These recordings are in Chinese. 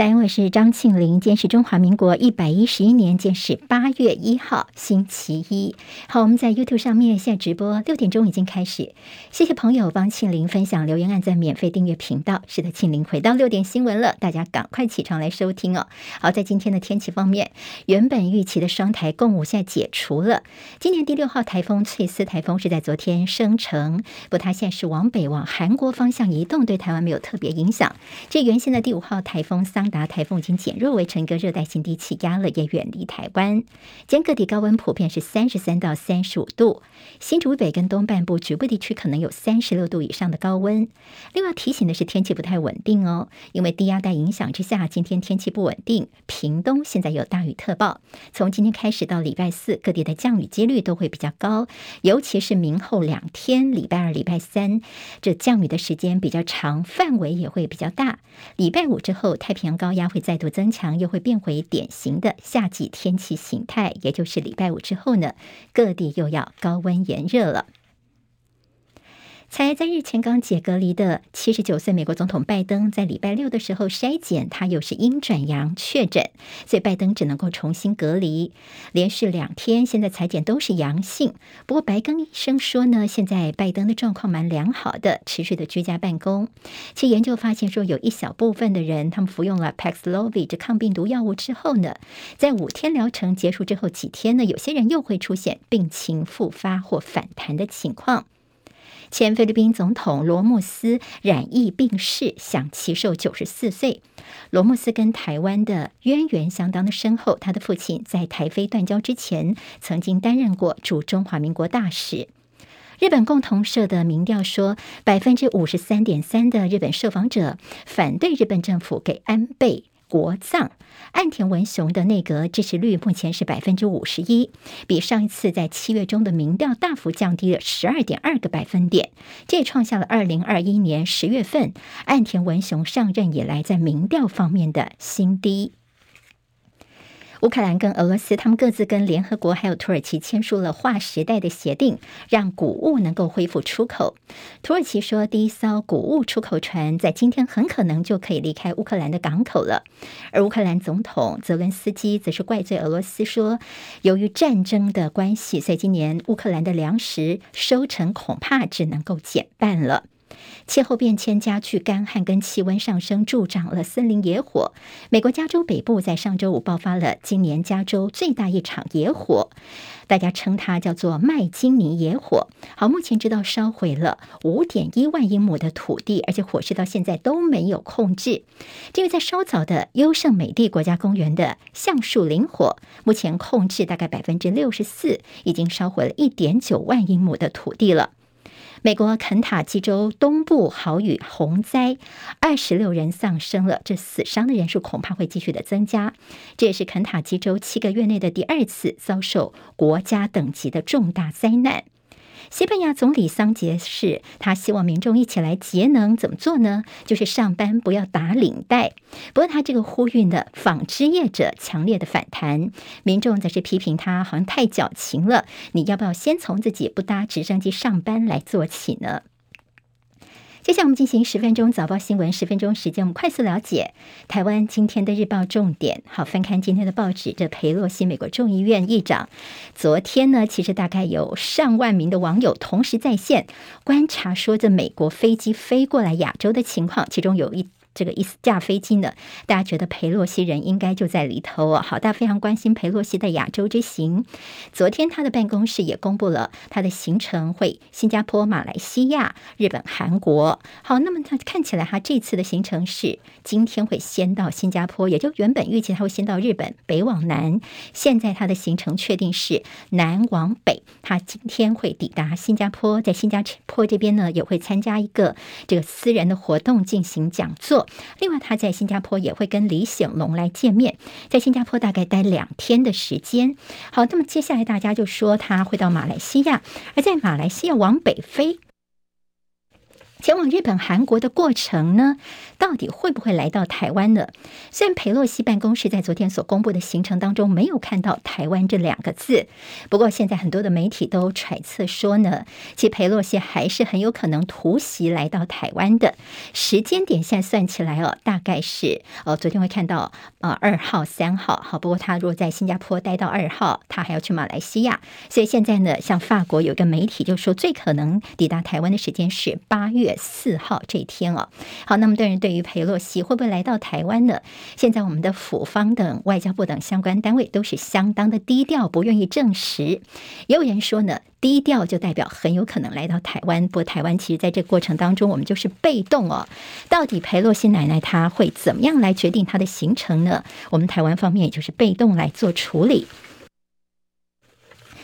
在安，我是张庆玲。今天是中华民国一百一十一年，今天是八月一号，星期一。好，我们在 YouTube 上面现在直播，六点钟已经开始。谢谢朋友帮庆玲分享、留言、按赞、免费订阅频道。是的，庆玲回到六点新闻了，大家赶快起床来收听哦。好，在今天的天气方面，原本预期的双台共舞现在解除了。今年第六号台风翠丝台风是在昨天生成，不过它现在是往北往韩国方向移动，对台湾没有特别影响。这原先的第五号台风桑达台风已经减弱为成一个热带性低气压了，也远离台湾。今天各地高温普遍是三十三到三十五度，新竹北跟东半部局部地区可能有三十六度以上的高温。另外提醒的是天气不太稳定哦，因为低压带影响之下，今天天气不稳定。屏东现在有大雨特报，从今天开始到礼拜四，各地的降雨几率都会比较高，尤其是明后两天，礼拜二、礼拜三，这降雨的时间比较长，范围也会比较大。礼拜五之后，太平洋高压会再度增强，又会变回典型的夏季天气形态。也就是礼拜五之后呢，各地又要高温炎热了。才在日前刚解隔离的七十九岁美国总统拜登，在礼拜六的时候筛检，他又是阴转阳确诊，所以拜登只能够重新隔离，连续两天，现在采检都是阳性。不过白宫医生说呢，现在拜登的状况蛮良好的，持续的居家办公。其研究发现说，有一小部分的人，他们服用了 Paxlovid 这抗病毒药物之后呢，在五天疗程结束之后几天呢，有些人又会出现病情复发或反弹的情况。前菲律宾总统罗穆斯染疫病逝，享耆寿九十四岁。罗穆斯跟台湾的渊源相当的深厚，他的父亲在台菲断交之前，曾经担任过驻中华民国大使。日本共同社的民调说，百分之五十三点三的日本受访者反对日本政府给安倍国葬。岸田文雄的内阁支持率目前是百分之五十一，比上一次在七月中的民调大幅降低了十二点二个百分点，这也创下了二零二一年十月份岸田文雄上任以来在民调方面的新低。乌克兰跟俄罗斯，他们各自跟联合国还有土耳其签署了划时代的协定，让谷物能够恢复出口。土耳其说，第一艘谷物出口船在今天很可能就可以离开乌克兰的港口了。而乌克兰总统泽伦斯基则是怪罪俄罗斯说，由于战争的关系，所以今年乌克兰的粮食收成恐怕只能够减半了。气候变迁加剧，干旱跟气温上升助长了森林野火。美国加州北部在上周五爆发了今年加州最大一场野火，大家称它叫做麦金尼野火。好，目前知道烧毁了五点一万英亩的土地，而且火势到现在都没有控制。这个在稍早的优胜美地国家公园的橡树林火，目前控制大概百分之六十四，已经烧毁了一点九万英亩的土地了。美国肯塔基州东部豪雨洪灾，二十六人丧生了，这死伤的人数恐怕会继续的增加。这也是肯塔基州七个月内的第二次遭受国家等级的重大灾难。西班牙总理桑杰士，他希望民众一起来节能，怎么做呢？就是上班不要打领带。不过他这个呼吁呢纺织业者强烈的反弹，民众则是批评他好像太矫情了。你要不要先从自己不搭直升机上班来做起呢？接下来我们进行十分钟早报新闻，十分钟时间，我们快速了解台湾今天的日报重点。好，翻看今天的报纸，这裴洛西美国众议院议长，昨天呢，其实大概有上万名的网友同时在线观察，说这美国飞机飞过来亚洲的情况，其中有一。这个一架飞机呢，大家觉得裴洛西人应该就在里头哦。好，大家非常关心裴洛西的亚洲之行。昨天他的办公室也公布了他的行程，会新加坡、马来西亚、日本、韩国。好，那么他看起来他这次的行程是今天会先到新加坡，也就原本预计他会先到日本，北往南。现在他的行程确定是南往北，他今天会抵达新加坡，在新加坡这边呢也会参加一个这个私人的活动进行讲座。另外，他在新加坡也会跟李显龙来见面，在新加坡大概待两天的时间。好，那么接下来大家就说他会到马来西亚，而在马来西亚往北飞。前往日本、韩国的过程呢，到底会不会来到台湾呢？虽然裴洛西办公室在昨天所公布的行程当中没有看到“台湾”这两个字，不过现在很多的媒体都揣测说呢，其实裴洛西还是很有可能突袭来到台湾的。时间点现在算起来哦，大概是哦，昨天会看到啊二号、三号，好，不过他如果在新加坡待到二号，他还要去马来西亚，所以现在呢，像法国有个媒体就说，最可能抵达台湾的时间是八月。四号这一天哦，好，那么当然，对于裴洛西会不会来到台湾呢？现在我们的府方等外交部等相关单位都是相当的低调，不愿意证实。也有人说呢，低调就代表很有可能来到台湾。不过台湾其实在这个过程当中，我们就是被动哦。到底裴洛西奶奶她会怎么样来决定她的行程呢？我们台湾方面也就是被动来做处理。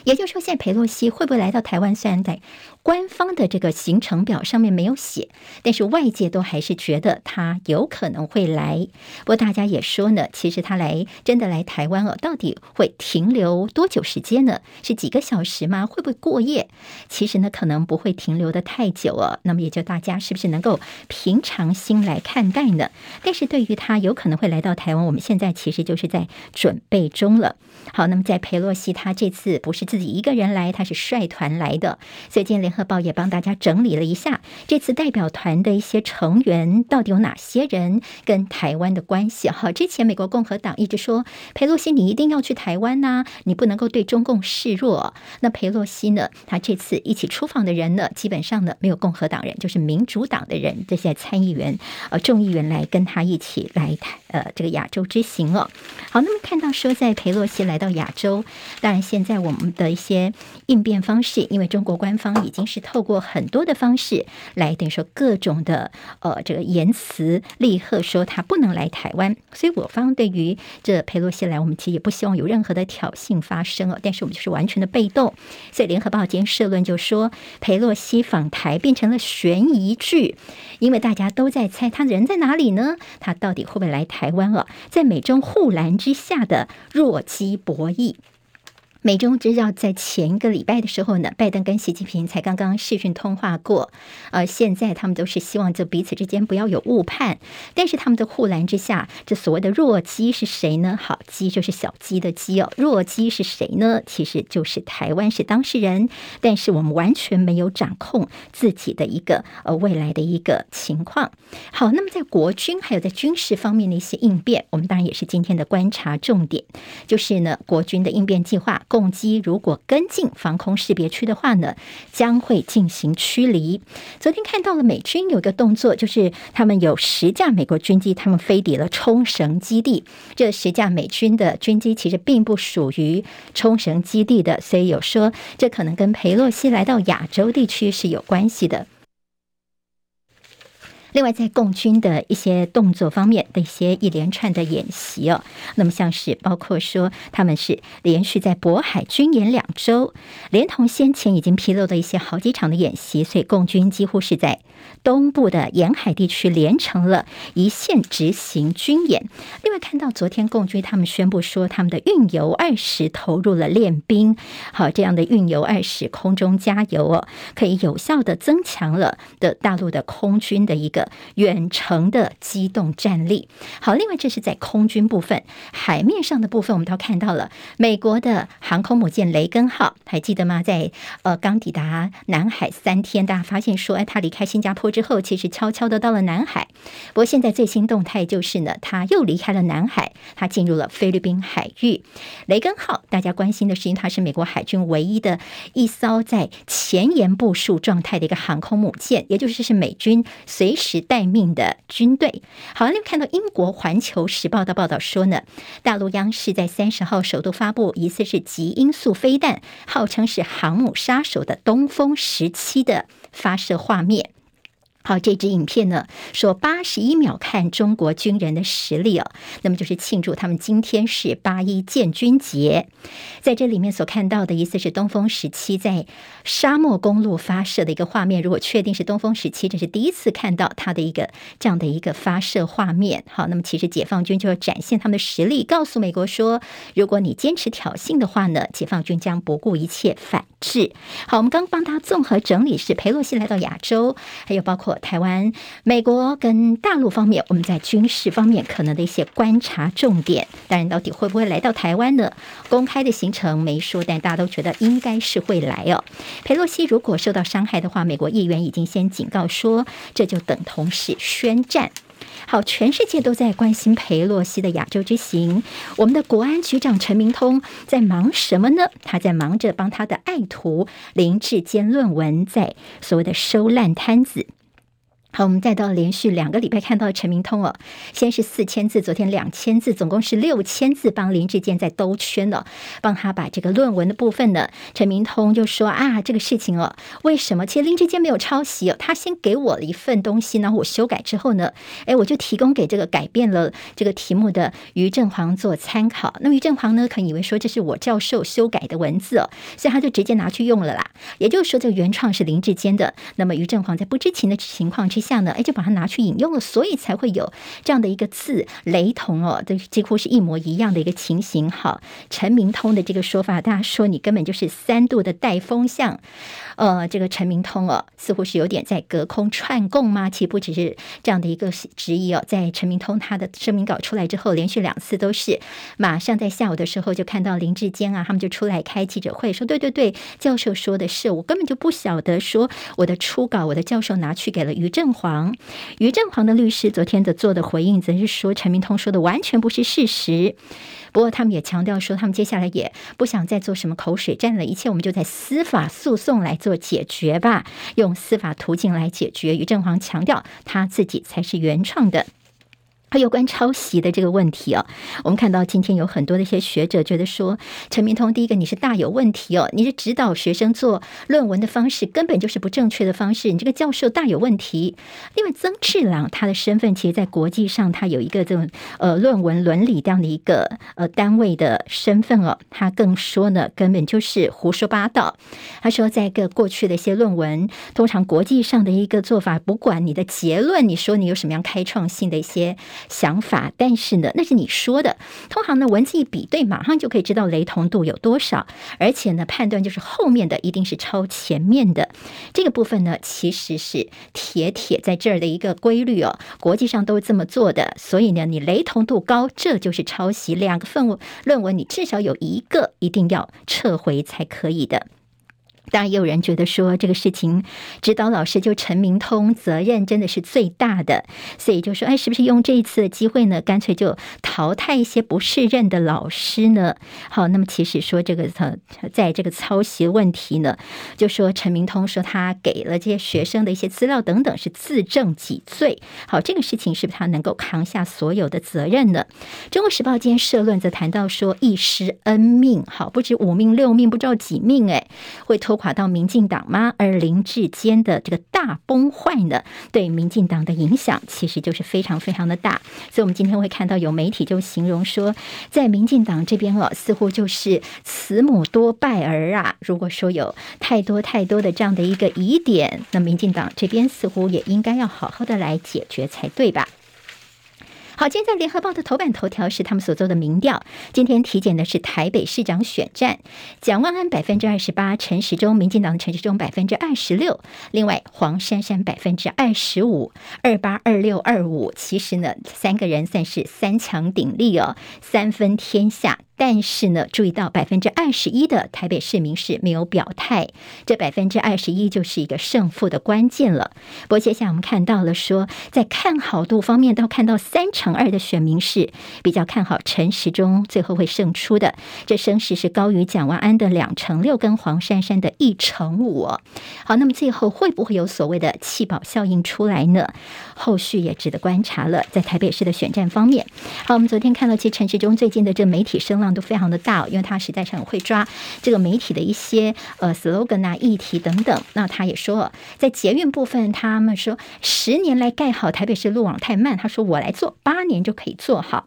也就是说，现在裴洛西会不会来到台湾？虽然在官方的这个行程表上面没有写，但是外界都还是觉得他有可能会来。不过大家也说呢，其实他来真的来台湾哦，到底会停留多久时间呢？是几个小时吗？会不会过夜？其实呢，可能不会停留得太久哦。那么也就大家是不是能够平常心来看待呢？但是对于他有可能会来到台湾，我们现在其实就是在准备中了。好，那么在裴洛西他这次不是自自己一个人来，他是率团来的，最近联合报也帮大家整理了一下这次代表团的一些成员到底有哪些人跟台湾的关系。好，之前美国共和党一直说裴洛西你一定要去台湾呐、你不能够对中共示弱。那裴洛西呢，他这次一起出访的人呢，基本上呢没有共和党人，就是民主党的人，这些参议员呃众议员来跟他一起来台呃这个亚洲之行哦。好，那么看到说在裴洛西来到亚洲，当然现在我们的的一些。应变方式，因为中国官方已经是透过很多的方式来等于说各种的呃这个言辞厉吓说他不能来台湾，所以我方对于这裴洛西来，我们其实也不希望有任何的挑衅发生哦。但是我们就是完全的被动，所以联合报今天社论就说裴洛西访台变成了悬疑剧，因为大家都在猜他人在哪里呢？他到底会不会来台湾哦？在美中护栏之下的弱鸡博弈。美中之要，在前一个礼拜的时候呢，拜登跟习近平才刚刚视讯通话过，呃，现在他们都是希望这彼此之间不要有误判。但是他们的护栏之下，这所谓的弱鸡是谁呢？好，鸡就是小鸡的鸡哦，弱鸡是谁呢？其实就是台湾是当事人，但是我们完全没有掌控自己的一个呃未来的一个情况。好，那么在国军还有在军事方面的一些应变，我们当然也是今天的观察重点，就是呢国军的应变计划。共机如果跟进防空识别区的话呢，将会进行驱离。昨天看到了美军有一个动作，就是他们有十架美国军机，他们飞抵了冲绳基地。这十架美军的军机其实并不属于冲绳基地的，所以有说这可能跟裴洛西来到亚洲地区是有关系的。另外，在共军的一些动作方面的一些一连串的演习哦，那么像是包括说，他们是连续在渤海军演两周，连同先前已经披露的一些好几场的演习，所以共军几乎是在东部的沿海地区连成了一线执行军演。另外，看到昨天共军他们宣布说，他们的运油二十投入了练兵，好，这样的运油二十空中加油哦，可以有效的增强了的大陆的空军的一个。远程的机动战力，好，另外这是在空军部分，海面上的部分，我们都看到了美国的航空母舰雷根号，还记得吗？在呃刚抵达南海三天，大家发现说，哎，他离开新加坡之后，其实悄悄的到了南海。不过现在最新动态就是呢，他又离开了南海，他进入了菲律宾海域。雷根号，大家关心的是，因为它是美国海军唯一的一艘在前沿部署状态的一个航空母舰，也就是是美军随时。待命的军队。好，你看到英国《环球时报》的报道说呢，大陆央视在三十号首度发布疑似是极音速飞弹，号称是航母杀手的东风十七的发射画面。好，这支影片呢，说八十一秒看中国军人的实力哦，那么就是庆祝他们今天是八一建军节，在这里面所看到的意思是东风十七在沙漠公路发射的一个画面。如果确定是东风十七，这是第一次看到它的一个这样的一个发射画面。好，那么其实解放军就要展现他们的实力，告诉美国说，如果你坚持挑衅的话呢，解放军将不顾一切反制。好，我们刚帮他综合整理是裴洛西来到亚洲，还有包括。台湾、美国跟大陆方面，我们在军事方面可能的一些观察重点。当然，到底会不会来到台湾呢？公开的行程没说，但大家都觉得应该是会来哦。裴洛西如果受到伤害的话，美国议员已经先警告说，这就等同是宣战。好，全世界都在关心裴洛西的亚洲之行。我们的国安局长陈明通在忙什么呢？他在忙着帮他的爱徒林志坚论文在所谓的收烂摊子。好，我们再到连续两个礼拜看到陈明通哦，先是四千字，昨天两千字，总共是六千字，帮林志坚在兜圈了，帮他把这个论文的部分呢，陈明通就说啊，这个事情哦，为什么？其实林志坚没有抄袭哦，他先给我了一份东西，然后我修改之后呢，哎，我就提供给这个改变了这个题目的于振煌做参考。那么于振煌呢，可能以为说这是我教授修改的文字哦，所以他就直接拿去用了啦。也就是说，这个原创是林志坚的。那么于正煌在不知情的情况之下。下呢，哎，就把它拿去引用了，所以才会有这样的一个字雷同哦，这几乎是一模一样的一个情形。好，陈明通的这个说法，大家说你根本就是三度的带风向。呃，这个陈明通哦，似乎是有点在隔空串供吗？其实不只是这样的一个质疑哦。在陈明通他的声明稿出来之后，连续两次都是马上在下午的时候就看到林志坚啊，他们就出来开记者会说：“对对对，教授说的是，我根本就不晓得说我的初稿，我的教授拿去给了于正黄。于正煌的律师昨天的做的回应，则是说陈明通说的完全不是事实。”不过，他们也强调说，他们接下来也不想再做什么口水战了，一切我们就在司法诉讼来做解决吧，用司法途径来解决。于正煌强调，他自己才是原创的。有关抄袭的这个问题哦，我们看到今天有很多的一些学者觉得说，陈明通第一个你是大有问题哦，你是指导学生做论文的方式根本就是不正确的方式，你这个教授大有问题。另外，曾志朗他的身份其实，在国际上他有一个这种呃论文伦理这样的一个呃单位的身份哦，他更说呢，根本就是胡说八道。他说，在个过去的一些论文，通常国际上的一个做法，不管你的结论，你说你有什么样开创性的一些。想法，但是呢，那是你说的。通常呢，文字一比对，马上就可以知道雷同度有多少，而且呢，判断就是后面的一定是抄前面的。这个部分呢，其实是铁铁在这儿的一个规律哦，国际上都这么做的。所以呢，你雷同度高，这就是抄袭。两个份论文，你至少有一个一定要撤回才可以的。当然，也有人觉得说这个事情，指导老师就陈明通责任真的是最大的，所以就说，哎，是不是用这一次的机会呢，干脆就淘汰一些不适任的老师呢？好，那么其实说这个呃，在这个抄袭问题呢，就说陈明通说他给了这些学生的一些资料等等是自证己罪。好，这个事情是不是他能够扛下所有的责任呢？中国时报今天社论则谈到说，一失恩命，好，不止五命六命，不知道几命，哎，会拖。垮到民进党吗？而林志坚的这个大崩坏呢，对民进党的影响其实就是非常非常的大。所以，我们今天会看到有媒体就形容说，在民进党这边哦，似乎就是慈母多败儿啊。如果说有太多太多的这样的一个疑点，那民进党这边似乎也应该要好好的来解决才对吧？好，今天在联合报的头版头条是他们所做的民调。今天体检的是台北市长选战，蒋万安百分之二十八，陈时中民进党的陈时中百分之二十六，另外黄珊珊百分之二十五，二八二六二五。其实呢，三个人算是三强鼎立哦，三分天下。但是呢，注意到百分之二十一的台北市民是没有表态，这百分之二十一就是一个胜负的关键了。不过接下来我们看到了说，在看好度方面，都看到三成二的选民是比较看好陈时中最后会胜出的，这声势是高于蒋万安的两成六跟黄珊珊的一成五。好，那么最后会不会有所谓的弃保效应出来呢？后续也值得观察了。在台北市的选战方面，好，我们昨天看到其实陈时中最近的这媒体声浪。都非常的大，因为他实在是很会抓这个媒体的一些呃 slogan 啊、议题等等。那他也说，在捷运部分，他们说十年来盖好台北市路网太慢，他说我来做八年就可以做好。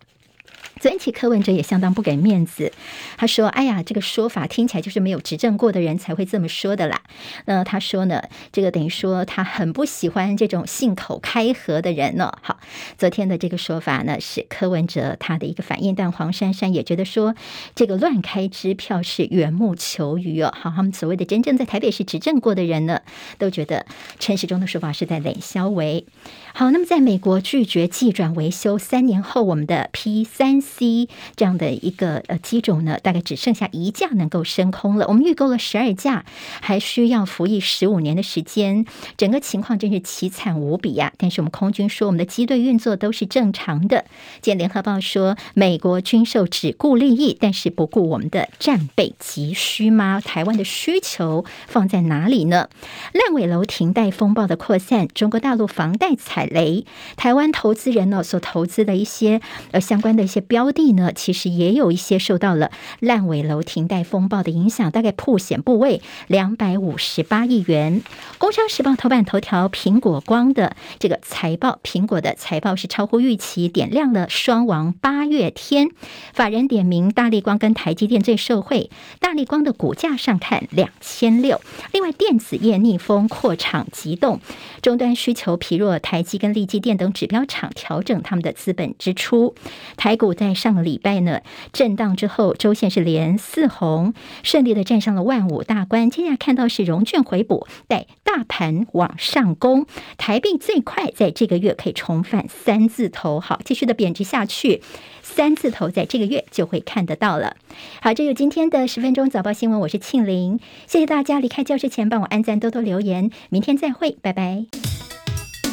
昨天起，柯文哲也相当不给面子。他说：“哎呀，这个说法听起来就是没有执政过的人才会这么说的啦。”那他说呢，这个等于说他很不喜欢这种信口开河的人呢。好，昨天的这个说法呢是柯文哲他的一个反应，但黄珊珊也觉得说这个乱开支票是缘木求鱼哦。好，他们所谓的真正在台北市执政过的人呢，都觉得陈时中的说法是在冷消维。好，那么在美国拒绝技转维修三年后，我们的 P 三 C 这样的一个呃机种呢，大概只剩下一架能够升空了。我们预购了十二架，还需要服役十五年的时间，整个情况真是凄惨无比呀、但是我们空军说，我们的机队运作都是正常的。见联合报说，美国军售只顾利益，但是不顾我们的战备急需吗？台湾的需求放在哪里呢？烂尾楼停贷风暴的扩散，中国大陆房贷踩雷，台湾投资人呢所投资的一些呃相关的一些标的呢，其实也有一些受到了烂尾楼停贷风暴的影响，大概破险部位两百五十八亿元。工商时报头版头条，苹果光的这个财报，苹果的财报是超乎预期，点亮了双王八月天。法人点名大力光跟台积电最受惠，大力光的股价上看两千六。另外电子业逆风扩厂急动，终端需求疲弱，台积跟力积电等指标厂调整他们的资本支出。台股在在上个礼拜呢震荡之后，周线是连四红，顺利的站上了万五大关。接下来看到是融券回补，带大盘往上攻，台币最快在这个月可以重返三字头。好，继续的贬值下去，三字头在这个月就会看得到了。好，这有今天的十分钟早报新闻，我是庆玲，谢谢大家离开教室前帮我按赞，多多留言，明天再会，拜拜。